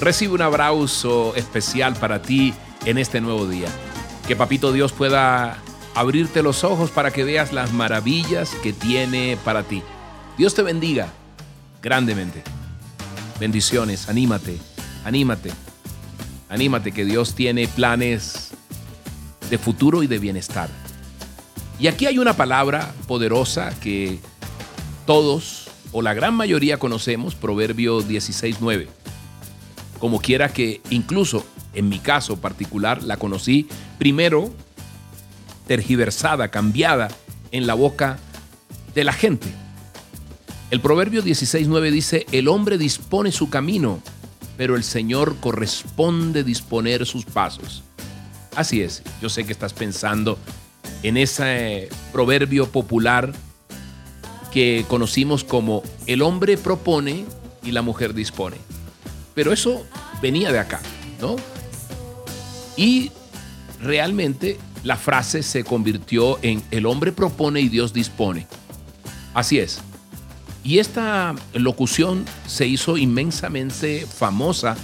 Recibe un abrazo especial para ti en este nuevo día. Que Papito Dios pueda abrirte los ojos para que veas las maravillas que tiene para ti. Dios te bendiga grandemente. Bendiciones, anímate, anímate, anímate que Dios tiene planes de futuro y de bienestar. Y aquí hay una palabra poderosa que todos o la gran mayoría conocemos, Proverbio 16.9. Como quiera que incluso en mi caso particular la conocí primero tergiversada, cambiada en la boca de la gente. El Proverbio 16.9 dice, el hombre dispone su camino, pero el Señor corresponde disponer sus pasos. Así es, yo sé que estás pensando en ese proverbio popular que conocimos como el hombre propone y la mujer dispone. Pero eso venía de acá, ¿no? Y realmente la frase se convirtió en el hombre propone y Dios dispone. Así es. Y esta locución se hizo inmensamente famosa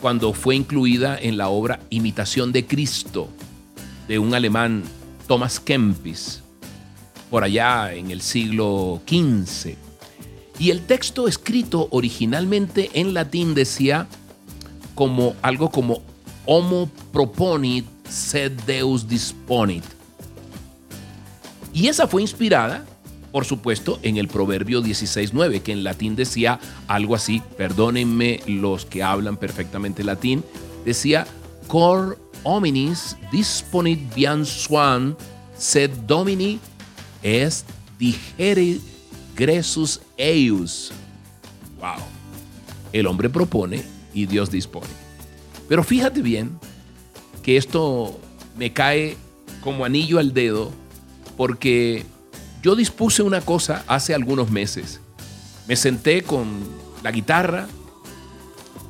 cuando fue incluida en la obra Imitación de Cristo de un alemán Thomas Kempis, por allá en el siglo XV. Y el texto escrito originalmente en latín decía como algo como Homo proponit sed Deus disponit. Y esa fue inspirada, por supuesto, en el Proverbio 16.9, que en latín decía algo así, perdónenme los que hablan perfectamente latín, decía, cor hominis disponit bian swan, sed domini est digere gresus eius. Wow. El hombre propone y Dios dispone. Pero fíjate bien que esto me cae como anillo al dedo porque yo dispuse una cosa hace algunos meses. Me senté con la guitarra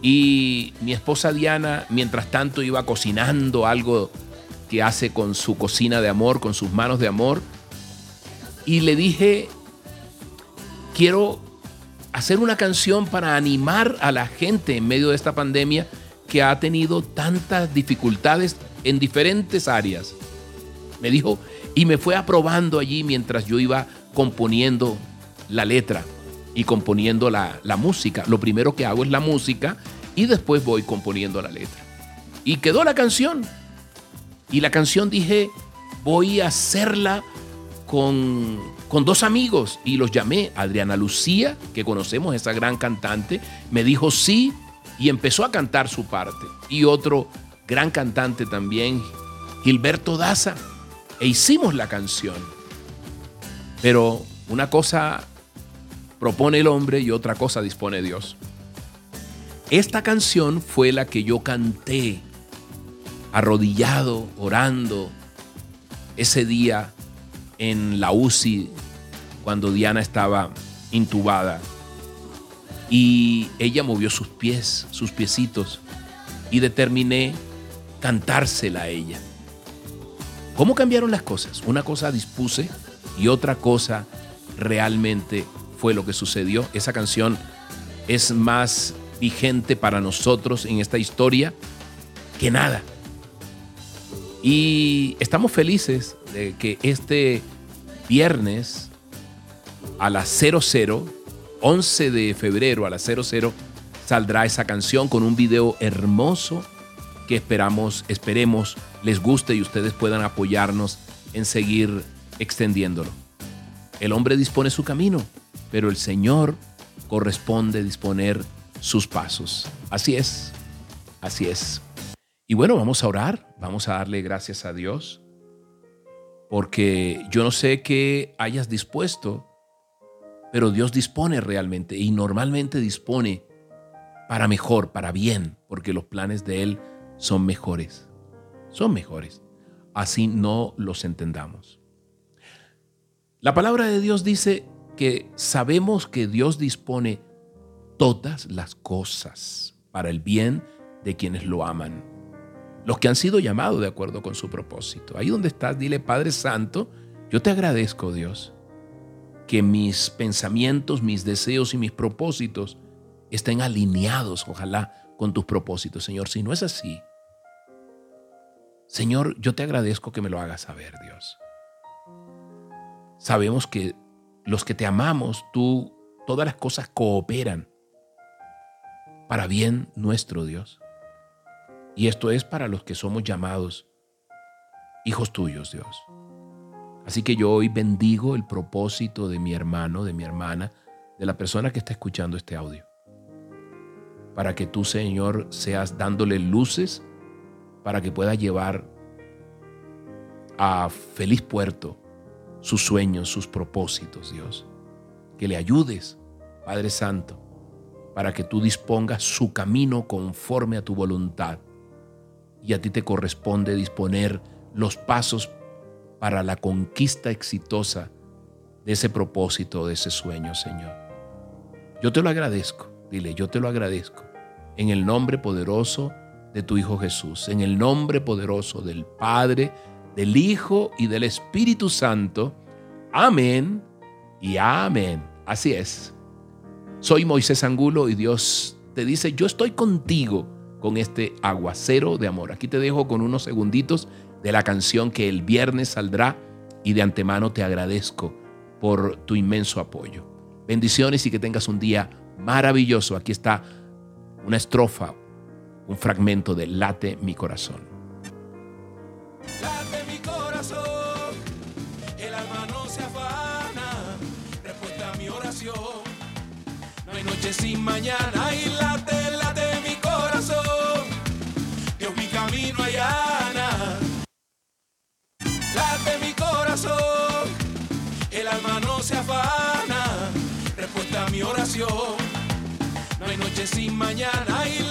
y mi esposa Diana, mientras tanto, iba cocinando algo que hace con su cocina de amor, con sus manos de amor. Y le dije, quiero hacer una canción para animar a la gente en medio de esta pandemia que ha tenido tantas dificultades en diferentes áreas. Me dijo, y me fue aprobando allí mientras yo iba componiendo la letra y componiendo la, la, música. Lo primero que hago es la música y después voy componiendo la letra. Y quedó la canción. Y la canción dije, voy a hacerla con, con dos amigos y los llamé. Adriana Lucía, que conocemos, esa gran cantante, me dijo sí y empezó a cantar su parte. Y otro gran cantante también, Gilberto Daza, e hicimos la canción. Pero una cosa propone el hombre y otra cosa dispone Dios. Esta canción fue la que yo canté arrodillado, orando, ese día en la UCI, cuando Diana estaba intubada y ella movió sus pies, sus piecitos, y determiné cantársela a ella. ¿Cómo cambiaron las cosas? Una cosa dispuse y otra cosa realmente fue lo que sucedió. Esa canción es más vigente para nosotros en esta historia que nada. Y estamos felices de que este viernes a las 00 11 de febrero a las 00 saldrá esa canción con un video hermoso que esperamos, esperemos les guste y ustedes puedan apoyarnos en seguir extendiéndolo. El hombre dispone su camino, pero el Señor corresponde disponer sus pasos. Así es, así es. Y bueno, vamos a orar, vamos a darle gracias a Dios, porque yo no sé qué hayas dispuesto pero Dios dispone realmente y normalmente dispone para mejor, para bien, porque los planes de Él son mejores. Son mejores. Así no los entendamos. La palabra de Dios dice que sabemos que Dios dispone todas las cosas para el bien de quienes lo aman, los que han sido llamados de acuerdo con su propósito. Ahí donde estás, dile, Padre Santo, yo te agradezco, Dios, que mis pensamientos, mis deseos y mis propósitos estén alineados, ojalá, con tus propósitos, Señor. Si no es así, Señor, yo te agradezco que me lo hagas saber, Dios. Sabemos que los que te amamos, tú, todas las cosas cooperan para bien nuestro Dios. Y esto es para los que somos llamados hijos tuyos, Dios. Así que yo hoy bendigo el propósito de mi hermano, de mi hermana, de la persona que está escuchando este audio. Para que tú, Señor, seas dándole luces para que pueda llevar a feliz puerto sus sueños, sus propósitos, Dios. Que le ayudes, Padre Santo, para que tú dispongas su camino conforme a tu voluntad. Y a ti te corresponde disponer los pasos para la conquista exitosa de ese propósito, de ese sueño, Señor. Yo te lo agradezco, dile, yo te lo agradezco, en el nombre poderoso de tu Hijo Jesús, en el nombre poderoso del Padre, del Hijo y del Espíritu Santo. Amén y amén. Así es. Soy Moisés Angulo y Dios te dice, yo estoy contigo con este aguacero de amor. Aquí te dejo con unos segunditos de la canción que el viernes saldrá y de antemano te agradezco por tu inmenso apoyo. Bendiciones y que tengas un día maravilloso. Aquí está una estrofa, un fragmento de Late mi corazón. Late mi corazón, el alma no se afana, respuesta a mi oración. No hay noche sin mañana y late, el alma no se afana, respuesta a mi oración. No hay noche sin mañana y